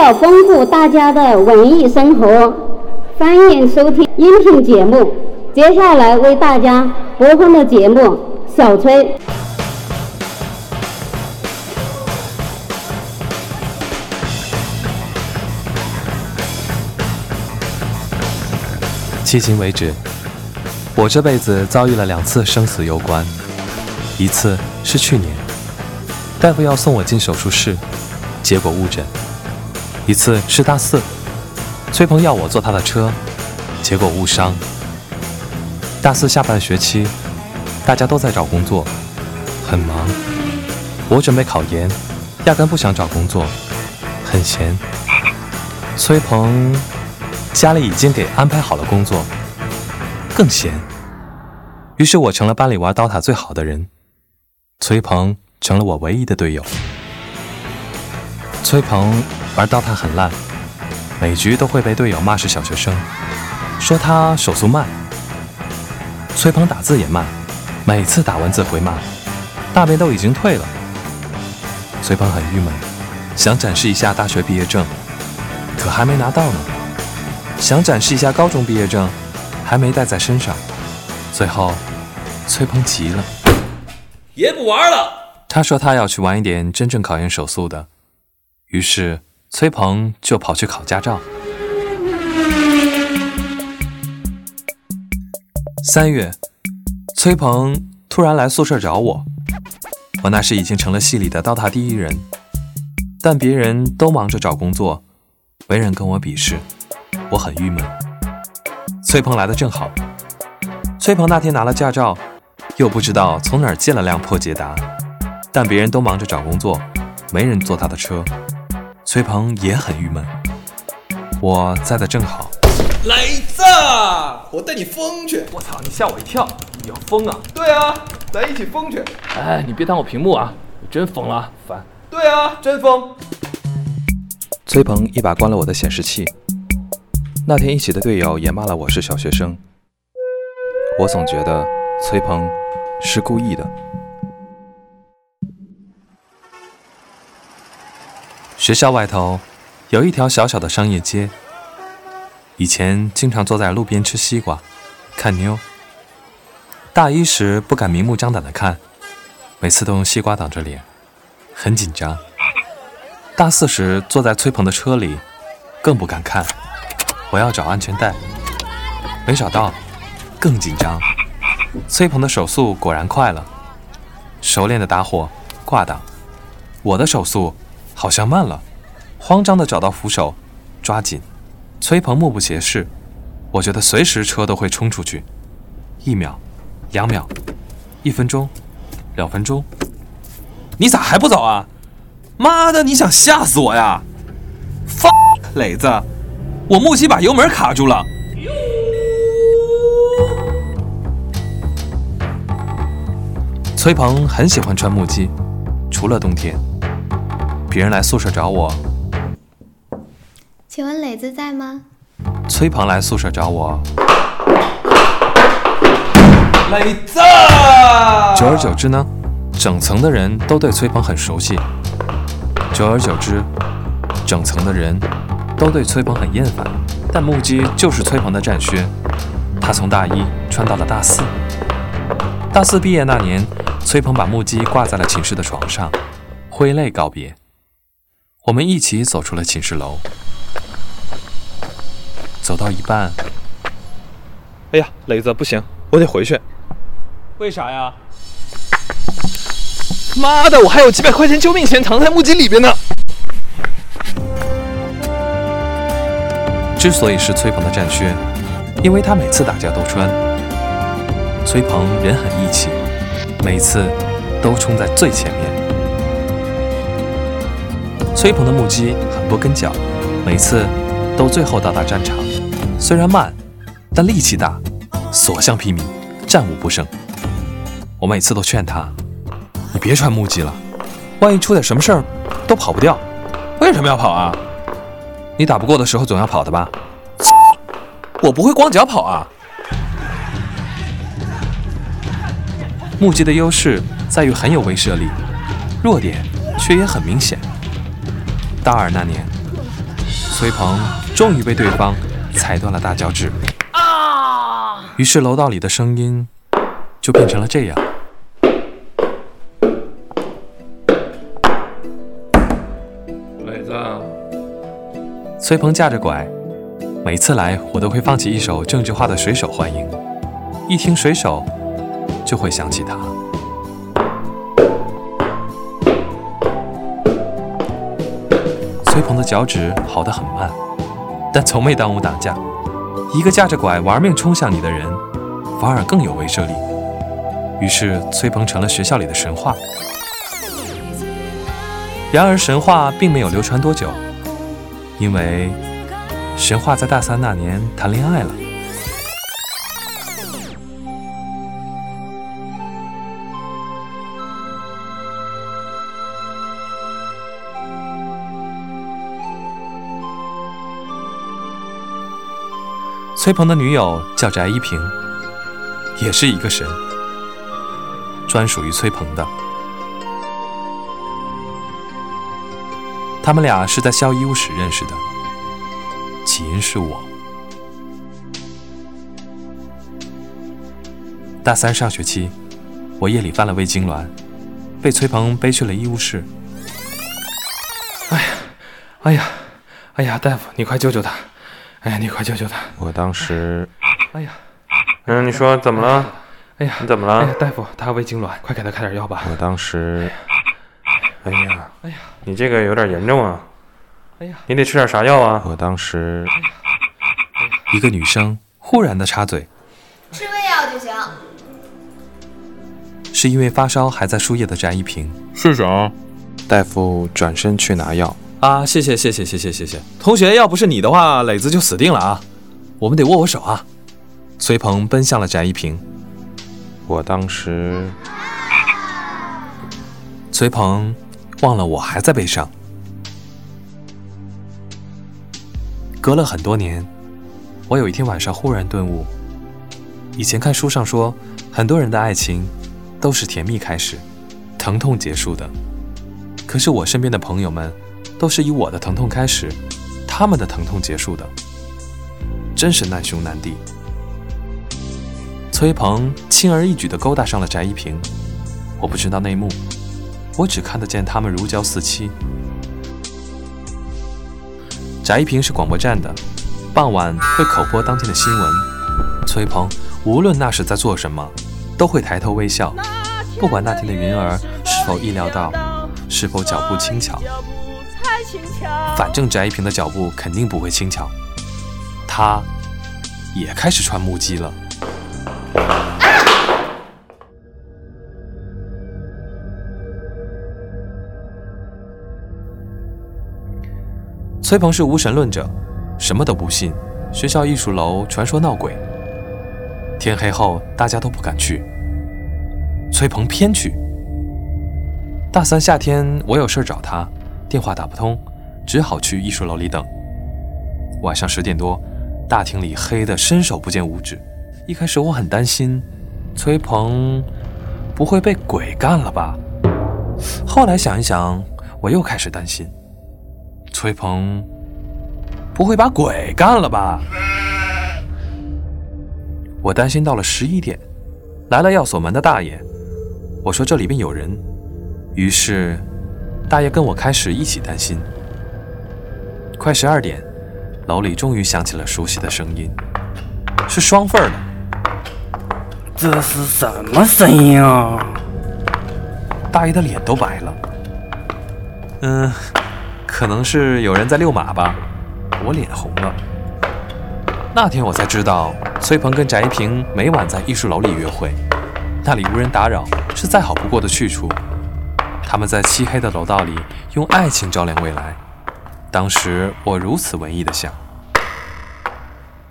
了丰富大家的文艺生活，欢迎收听音频节目。接下来为大家播放的节目《小崔》。迄今为止，我这辈子遭遇了两次生死攸关，一次是去年，大夫要送我进手术室，结果误诊；一次是大四，崔鹏要我坐他的车，结果误伤。大四下半学期，大家都在找工作，很忙。我准备考研，压根不想找工作，很闲。崔鹏。家里已经给安排好了工作，更闲。于是我成了班里玩刀塔最好的人，崔鹏成了我唯一的队友。崔鹏玩刀塔很烂，每局都会被队友骂是小学生，说他手速慢。崔鹏打字也慢，每次打完字回骂，大便都已经退了。崔鹏很郁闷，想展示一下大学毕业证，可还没拿到呢。想展示一下高中毕业证，还没带在身上。最后，崔鹏急了，也不玩了。他说他要去玩一点真正考验手速的。于是，崔鹏就跑去考驾照。三月，崔鹏突然来宿舍找我。我那时已经成了系里的刀塔第一人，但别人都忙着找工作，没人跟我比试。我很郁闷。崔鹏来的正好。崔鹏那天拿了驾照，又不知道从哪儿借了辆破捷达，但别人都忙着找工作，没人坐他的车。崔鹏也很郁闷。我在的正好。来子，我带你疯去！我操，你吓我一跳！你要疯啊？对啊，咱一起疯去！哎，你别挡我屏幕啊！真疯了，烦。对啊，真疯。崔鹏一把关了我的显示器。那天一起的队友也骂了我是小学生，我总觉得崔鹏是故意的。学校外头有一条小小的商业街，以前经常坐在路边吃西瓜、看妞。大一时不敢明目张胆的看，每次都用西瓜挡着脸，很紧张。大四时坐在崔鹏的车里，更不敢看。我要找安全带，没找到，更紧张。崔鹏的手速果然快了，熟练的打火挂挡。我的手速好像慢了，慌张的找到扶手，抓紧。崔鹏目不斜视，我觉得随时车都会冲出去。一秒，两秒，一分钟，两分钟。你咋还不走啊？妈的，你想吓死我呀？fuck，磊子。我木屐把油门卡住了。崔鹏很喜欢穿木屐，除了冬天。别人来宿舍找我，请问磊子在吗？崔鹏来宿舍找我，磊子。久而久之呢，整层的人都对崔鹏很熟悉。久而久之，整层的人。都对崔鹏很厌烦，但木屐就是崔鹏的战靴。他从大一穿到了大四。大四毕业那年，崔鹏把木屐挂在了寝室的床上，挥泪告别。我们一起走出了寝室楼，走到一半，哎呀，磊子不行，我得回去。为啥呀？妈的，我还有几百块钱救命钱藏在木屐里边呢。之所以是崔鹏的战靴，因为他每次打架都穿。崔鹏人很义气，每次都冲在最前面。崔鹏的目击很不跟脚，每次都最后到达战场。虽然慢，但力气大，所向披靡，战无不胜。我每次都劝他：“你别穿木屐了，万一出点什么事儿，都跑不掉。为什么要跑啊？”你打不过的时候总要跑的吧？我不会光脚跑啊！木屐的优势在于很有威慑力，弱点却也很明显。大二那年，崔鹏终于被对方踩断了大脚趾。于是楼道里的声音就变成了这样。磊子，崔鹏架着拐，每次来我都会放起一首郑智化的《水手》欢迎，一听《水手》就会想起他。崔鹏的脚趾好得很慢，但从没耽误打架。一个架着拐玩命冲向你的人，反而更有威慑力。于是崔鹏成了学校里的神话。然而神话并没有流传多久，因为神话在大三那年谈恋爱了。崔鹏的女友叫翟一平，也是一个神，专属于崔鹏的。他们俩是在校医务室认识的，起因是我。大三上学期，我夜里犯了胃痉挛，被崔鹏背去了医务室。哎呀，哎呀，哎呀，大夫，你快救救他！哎呀，你快救救他！我当时，哎呀，嗯，你说怎么了？哎呀，你怎么哎呀了？，大夫，他胃痉挛，快给他开点药吧！我当时，哎呀，哎呀，你这个有点严重啊，哎呀，你得吃点啥药啊？我当时，一个女生忽然的插嘴，吃胃药就行。是因为发烧还在输液的翟一平。是谁？大夫转身去拿药，啊，谢谢谢谢谢谢谢谢，同学，要不是你的话，磊子就死定了啊！我们得握握手啊！崔鹏奔向了翟一平，我当时，崔鹏忘了我还在悲伤。隔了很多年，我有一天晚上忽然顿悟：以前看书上说，很多人的爱情都是甜蜜开始，疼痛结束的。可是我身边的朋友们，都是以我的疼痛开始，他们的疼痛结束的，真是难兄难弟。崔鹏轻而易举地勾搭上了翟一平，我不知道内幕。我只看得见他们如胶似漆。翟一平是广播站的，傍晚会口播当天的新闻。崔鹏无论那时在做什么，都会抬头微笑，不管那天的云儿是否意料到，是否脚步轻巧，反正翟一平的脚步肯定不会轻巧。他也开始穿木屐了。崔鹏是无神论者，什么都不信。学校艺术楼传说闹鬼，天黑后大家都不敢去。崔鹏偏去。大三夏天，我有事找他，电话打不通，只好去艺术楼里等。晚上十点多，大厅里黑得伸手不见五指。一开始我很担心，崔鹏不会被鬼干了吧？后来想一想，我又开始担心。崔鹏不会把鬼干了吧？我担心到了十一点，来了要锁门的大爷。我说这里边有人，于是大爷跟我开始一起担心。快十二点，楼里终于响起了熟悉的声音，是双份儿的。这是什么声音啊？大爷的脸都白了。嗯，可能是有人在遛马吧。我脸红了。那天我才知道，崔鹏跟翟一平每晚在艺术楼里约会，那里无人打扰，是再好不过的去处。他们在漆黑的楼道里用爱情照亮未来。当时我如此文艺的想。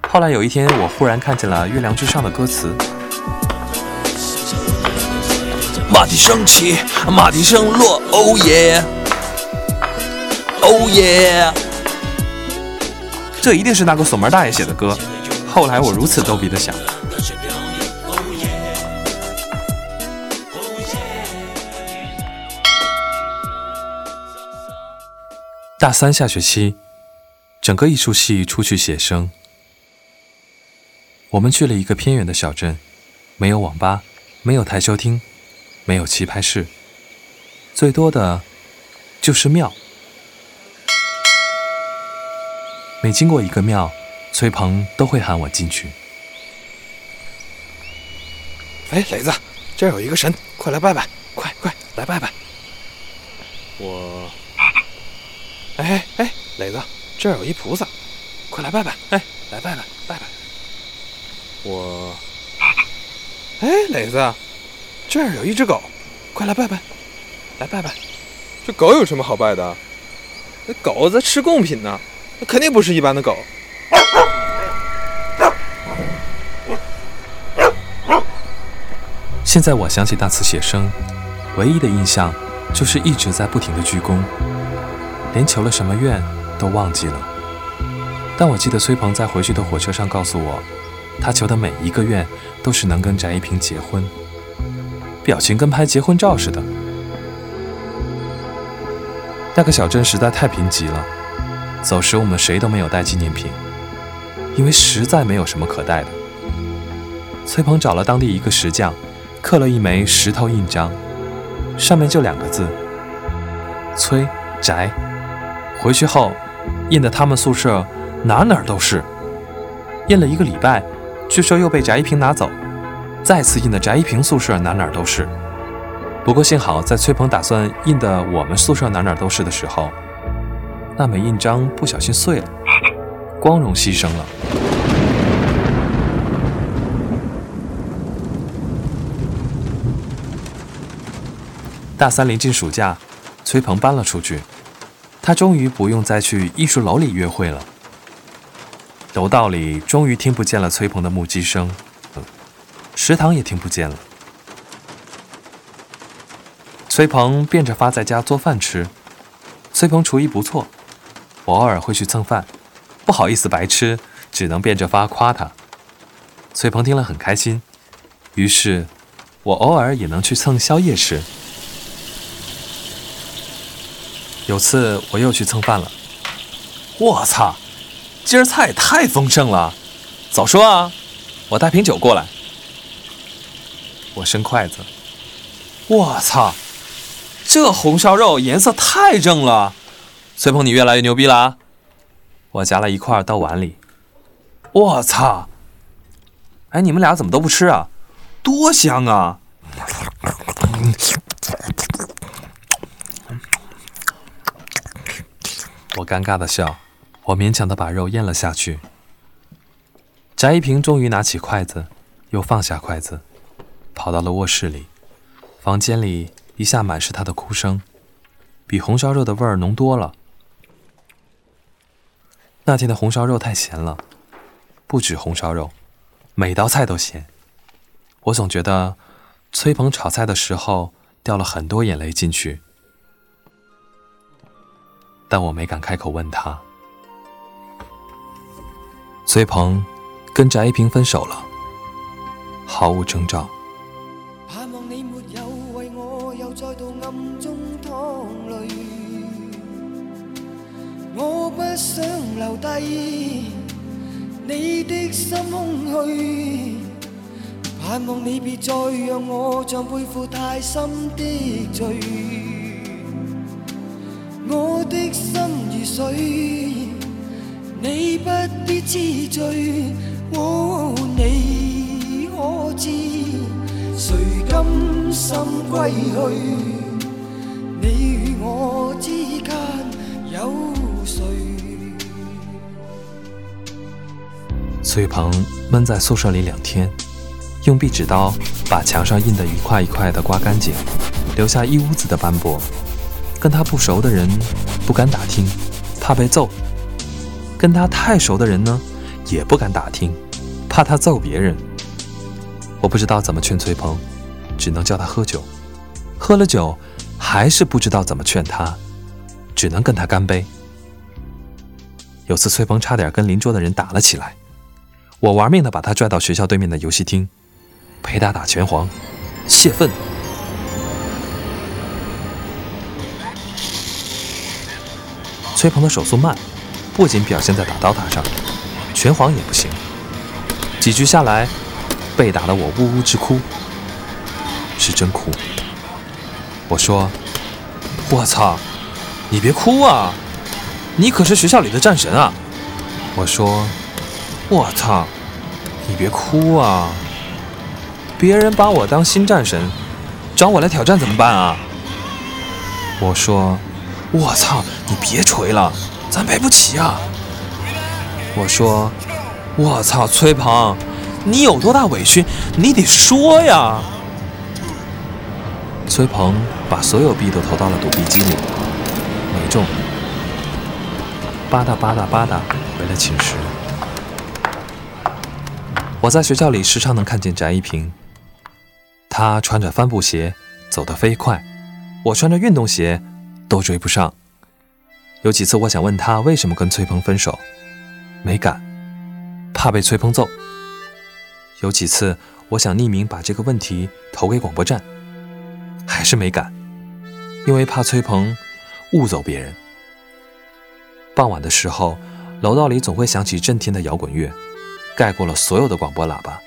后来有一天，我忽然看见了《月亮之上》的歌词。马蹄声起，马蹄声落，哦耶，哦耶。这一定是那个锁门大爷写的歌。后来我如此逗比的想。大三下学期，整个艺术系出去写生。我们去了一个偏远的小镇，没有网吧，没有台球厅，没有棋牌室，最多的就是庙。每经过一个庙，崔鹏都会喊我进去。哎，磊子，这儿有一个神，快来拜拜！快快来拜拜！我，哎哎，磊子，这儿有一菩萨，快来拜拜！哎，来拜拜拜拜！我，哎，磊子，这儿有一只狗，快来拜拜！来拜拜！这狗有什么好拜的？那狗在吃贡品呢，那肯定不是一般的狗。现在我想起那次写生，唯一的印象就是一直在不停的鞠躬，连求了什么愿都忘记了。但我记得崔鹏在回去的火车上告诉我，他求的每一个愿都是能跟翟一平结婚，表情跟拍结婚照似的。那个小镇实在太贫瘠了，走时我们谁都没有带纪念品，因为实在没有什么可带的。崔鹏找了当地一个石匠。刻了一枚石头印章，上面就两个字：崔翟。回去后，印的他们宿舍哪哪都是。印了一个礼拜，据说又被翟一平拿走，再次印的翟一平宿舍哪哪都是。不过幸好，在崔鹏打算印的我们宿舍哪哪都是的时候，那枚印章不小心碎了，光荣牺牲了。大三临近暑假，崔鹏搬了出去，他终于不用再去艺术楼里约会了。楼道里终于听不见了崔鹏的木屐声，食堂也听不见了。崔鹏变着法在家做饭吃，崔鹏厨艺不错，我偶尔会去蹭饭，不好意思白吃，只能变着法夸他。崔鹏听了很开心，于是，我偶尔也能去蹭宵夜吃。有次我又去蹭饭了，我操，今儿菜也太丰盛了，早说啊！我带瓶酒过来。我伸筷子，我操，这红烧肉颜色太正了！崔鹏，你越来越牛逼了啊！我夹了一块到碗里，我操！哎，你们俩怎么都不吃啊？多香啊！我尴尬的笑，我勉强的把肉咽了下去。翟一平终于拿起筷子，又放下筷子，跑到了卧室里。房间里一下满是他的哭声，比红烧肉的味儿浓多了。那天的红烧肉太咸了，不止红烧肉，每道菜都咸。我总觉得崔鹏炒菜的时候掉了很多眼泪进去。但我没敢开口问他。崔鹏跟翟一平分手了，毫无征兆。盼望你没有为我又再度暗中淌泪，我不想留低你的心空虚，盼望你别再让我像背负太深的罪。心如水，你不必知罪。哦，你可知谁甘心归去？你与我之间有谁？崔鹏闷在宿舍里两天，用壁纸刀把墙上印的一块一块的刮干净，留下一屋子的斑驳。跟他不熟的人不敢打听，怕被揍；跟他太熟的人呢，也不敢打听，怕他揍别人。我不知道怎么劝崔鹏，只能叫他喝酒。喝了酒，还是不知道怎么劝他，只能跟他干杯。有次崔鹏差点跟邻桌的人打了起来，我玩命的把他拽到学校对面的游戏厅，陪他打拳皇，泄愤。崔鹏的手速慢，不仅表现在打刀塔上，拳皇也不行。几局下来，被打得我呜呜直哭，是真哭。我说：“我操，你别哭啊，你可是学校里的战神啊！”我说：“我操，你别哭啊，别人把我当新战神，找我来挑战怎么办啊？”我说：“我操，你别锤了，咱赔不起啊！”我说：“我操，崔鹏，你有多大委屈，你得说呀！”崔鹏把所有币都投到了赌币机里，没中。吧嗒吧嗒吧嗒，回了寝室。我在学校里时常能看见翟一平，他穿着帆布鞋，走得飞快，我穿着运动鞋，都追不上。有几次我想问他为什么跟崔鹏分手，没敢，怕被崔鹏揍。有几次我想匿名把这个问题投给广播站。还是没敢，因为怕崔鹏误走别人。傍晚的时候，楼道里总会响起震天的摇滚乐，盖过了所有的广播喇叭。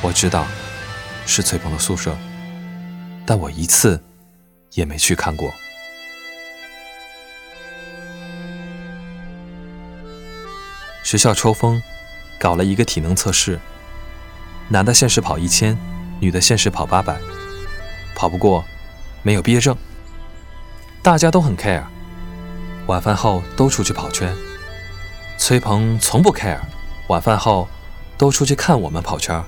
我知道是崔鹏的宿舍，但我一次也没去看过。学校抽风，搞了一个体能测试。男的限时跑一千，女的限时跑八百，跑不过没有毕业证。大家都很 care，晚饭后都出去跑圈。崔鹏从不 care，晚饭后都出去看我们跑圈。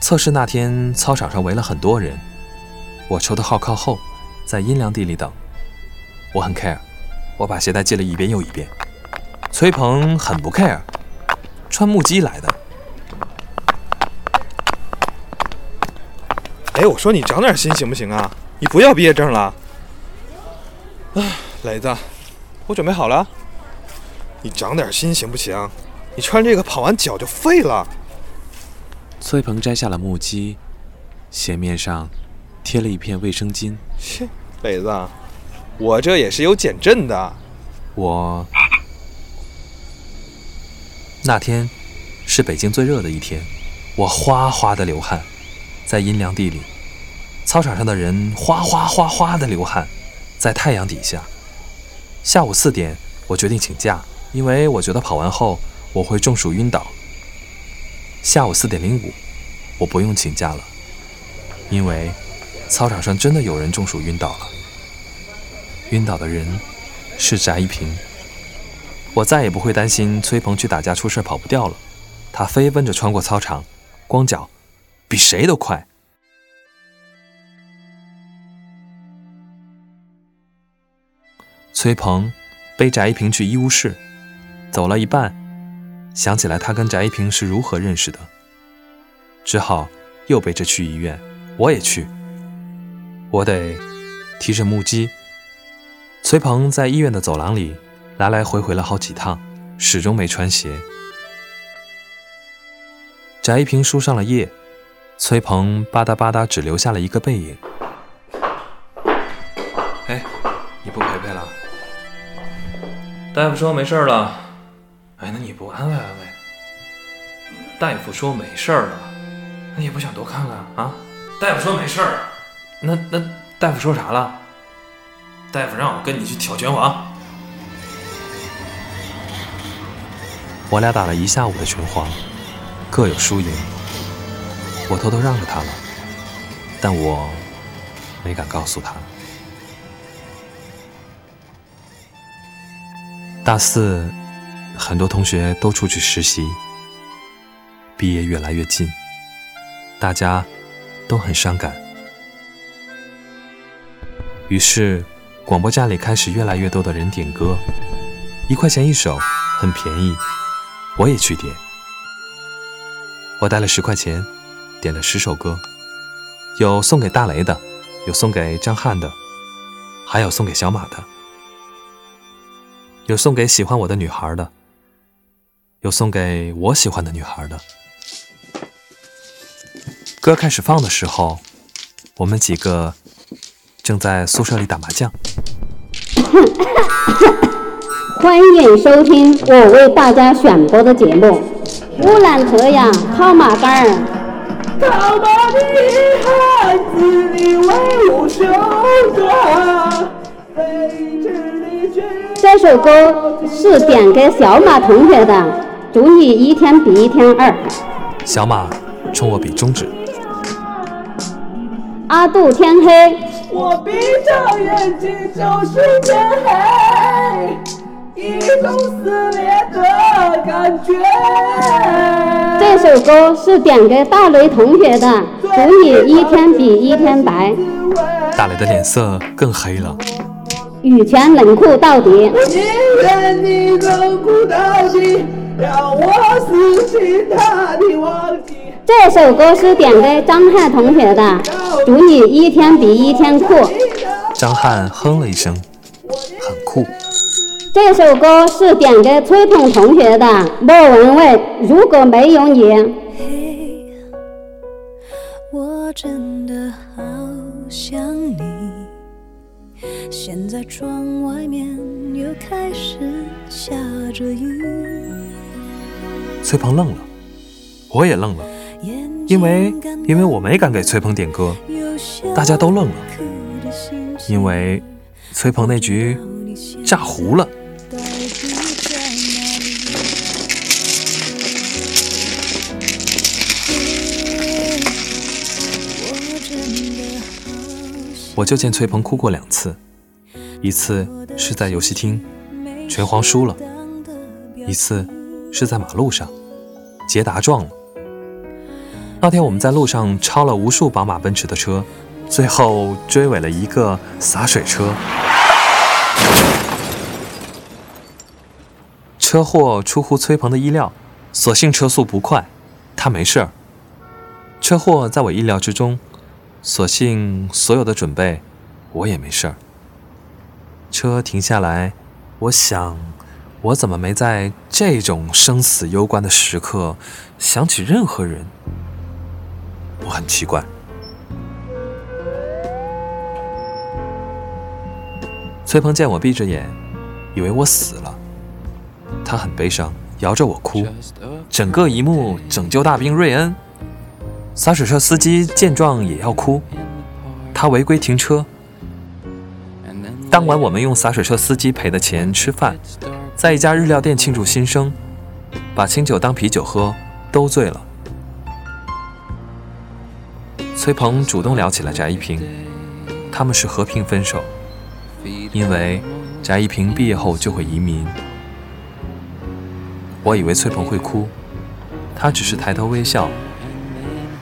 测试那天，操场上围了很多人，我抽的号靠后，在阴凉地里等。我很 care，我把鞋带系了一遍又一遍。崔鹏很不 care，穿木屐来的。哎，我说你长点心行不行啊？你不要毕业证了。啊，磊子，我准备好了。你长点心行不行？你穿这个跑完脚就废了。崔鹏摘下了木屐，鞋面上贴了一片卫生巾。切，北子，我这也是有减震的。我。那天是北京最热的一天，我哗哗的流汗，在阴凉地里，操场上的人哗哗哗哗的流汗，在太阳底下。下午四点，我决定请假，因为我觉得跑完后我会中暑晕倒。下午四点零五，我不用请假了，因为操场上真的有人中暑晕倒了。晕倒的人是翟一平。我再也不会担心崔鹏去打架出事跑不掉了，他飞奔着穿过操场，光脚，比谁都快。崔鹏背翟一平去医务室，走了一半，想起来他跟翟一平是如何认识的，只好又背着去医院。我也去，我得提着木屐。崔鹏在医院的走廊里。来来回回了好几趟，始终没穿鞋。翟一平输上了液，崔鹏吧嗒吧嗒只留下了一个背影。哎，你不陪陪了？大夫说没事了。哎，那你不安慰安慰？大夫说没事了，那你不想多看看啊？大夫说没事儿，那那大夫说啥了？大夫让我跟你去挑拳王。我俩打了一下午的拳皇，各有输赢。我偷偷让着他了，但我没敢告诉他。大四，很多同学都出去实习，毕业越来越近，大家都很伤感。于是，广播站里开始越来越多的人点歌，一块钱一首，很便宜。我也去点，我带了十块钱，点了十首歌，有送给大雷的，有送给张翰的，还有送给小马的，有送给喜欢我的女孩的，有送给我喜欢的女孩的。歌开始放的时候，我们几个正在宿舍里打麻将。欢迎收听我为大家选播的节目《乌兰特呀套马杆儿》。这首歌是点给小马同学的，祝你一天比一天二。小马冲我比中指。阿杜天黑，我闭上眼睛就是天黑，一种撕裂的感觉。这首歌是点给大雷同学的，祝你一天比一天白。大雷的脸色更黑了。羽泉冷酷到底。宁愿你冷酷到底，让我死心塌地忘记。这首歌是点给张翰同学的，祝你一天比一天酷。张翰哼了一声，很酷。这首歌是点给崔鹏同学的，莫文蔚。如果没有你，嘿，我真的好想你。现在窗外面又开始下着雨。崔鹏愣了，我也愣了。因为，因为我没敢给崔鹏点歌，大家都愣了。因为，崔鹏那局炸糊了。我就见崔鹏哭过两次，一次是在游戏厅，拳皇输了；一次是在马路上，捷达撞了。那天我们在路上超了无数宝马、奔驰的车，最后追尾了一个洒水车。车祸出乎崔鹏的意料，所幸车速不快，他没事儿。车祸在我意料之中，所幸所有的准备，我也没事儿。车停下来，我想，我怎么没在这种生死攸关的时刻想起任何人？我很奇怪。崔鹏见我闭着眼，以为我死了，他很悲伤，摇着我哭。整个一幕，拯救大兵瑞恩，洒水车司机见状也要哭，他违规停车。当晚我们用洒水车司机赔的钱吃饭，在一家日料店庆祝新生，把清酒当啤酒喝，都醉了。崔鹏主动聊起了翟一平，他们是和平分手，因为翟一平毕业后就会移民。我以为崔鹏会哭，他只是抬头微笑。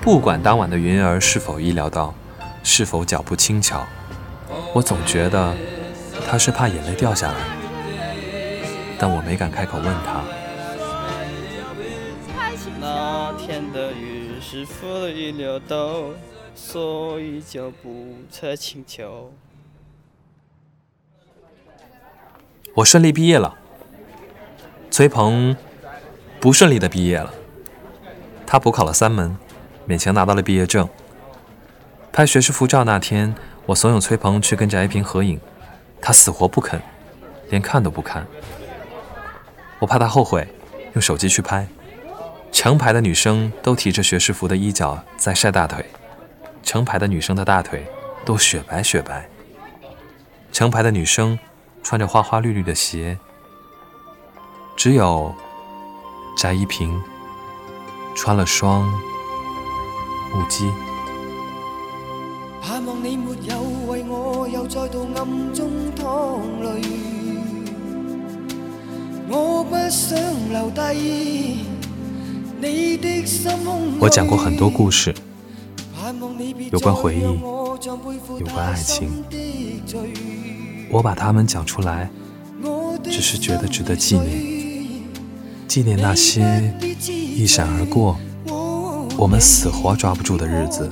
不管当晚的云儿是否意料到，是否脚步轻巧，我总觉得他是怕眼泪掉下来，但我没敢开口问他。那天的雨是否预料到？所以脚步才轻巧。我顺利毕业了，崔鹏不顺利的毕业了。他补考了三门，勉强拿到了毕业证。拍学士服照那天，我怂恿崔鹏去跟翟一平合影，他死活不肯，连看都不看。我怕他后悔，用手机去拍。成排的女生都提着学士服的衣角在晒大腿。成排的女生的大腿都雪白雪白，成排的女生穿着花花绿绿的鞋，只有翟一平穿了双木屐。盼望你没有为我又再度暗中淌泪，我讲过很多故事。有关回忆，有关爱情，我把它们讲出来，只是觉得值得纪念，纪念那些一闪而过，我们死活抓不住的日子，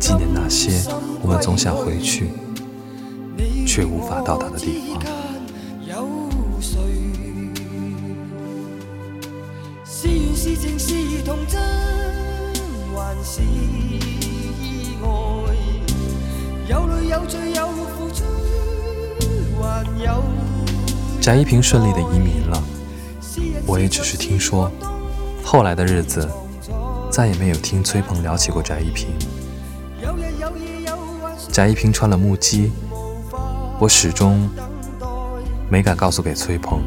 纪念那些我们总想回去却无法到达的地方。还是意外？有泪有罪有付出，还有翟一平顺利的移民了，我也只是听说。后来的日子，再也没有听崔鹏聊起过翟一平。翟一平穿了木屐，我始终没敢告诉给崔鹏。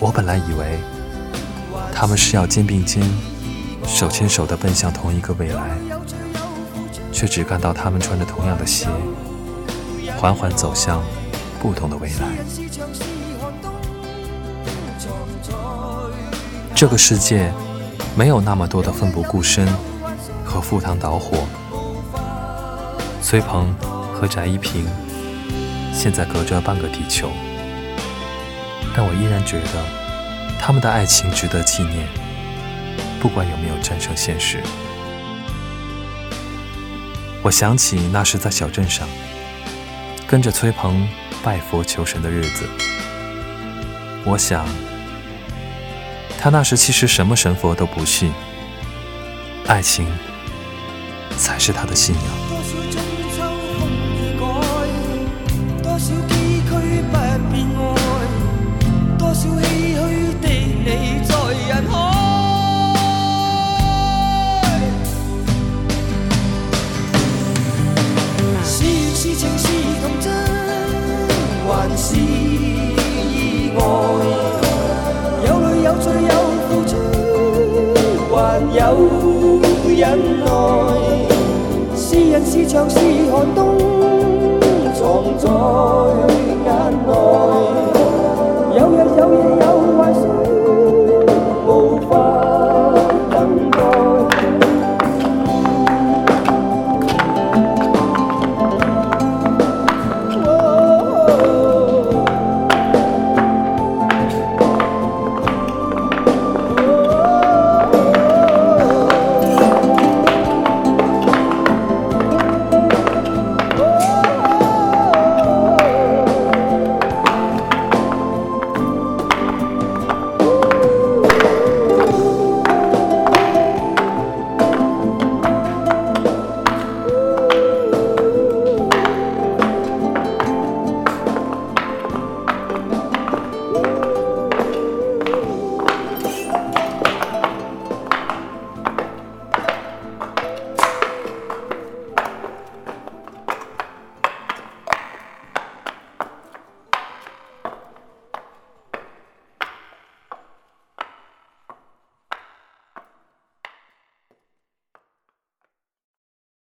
我本来以为他们是要肩并肩、手牵手的奔向同一个未来，却只看到他们穿着同样的鞋，缓缓走向不同的未来。这个世界没有那么多的奋不顾身和赴汤蹈火。崔鹏和翟一平现在隔着半个地球。但我依然觉得，他们的爱情值得纪念，不管有没有战胜现实。我想起那时在小镇上，跟着崔鹏拜佛求神的日子。我想，他那时其实什么神佛都不信，爱情才是他的信仰。笑唏嘘的你在人海是缘是情是童真还是意外有泪有罪有付出还有忍耐是人是墙是寒冬藏在眼内。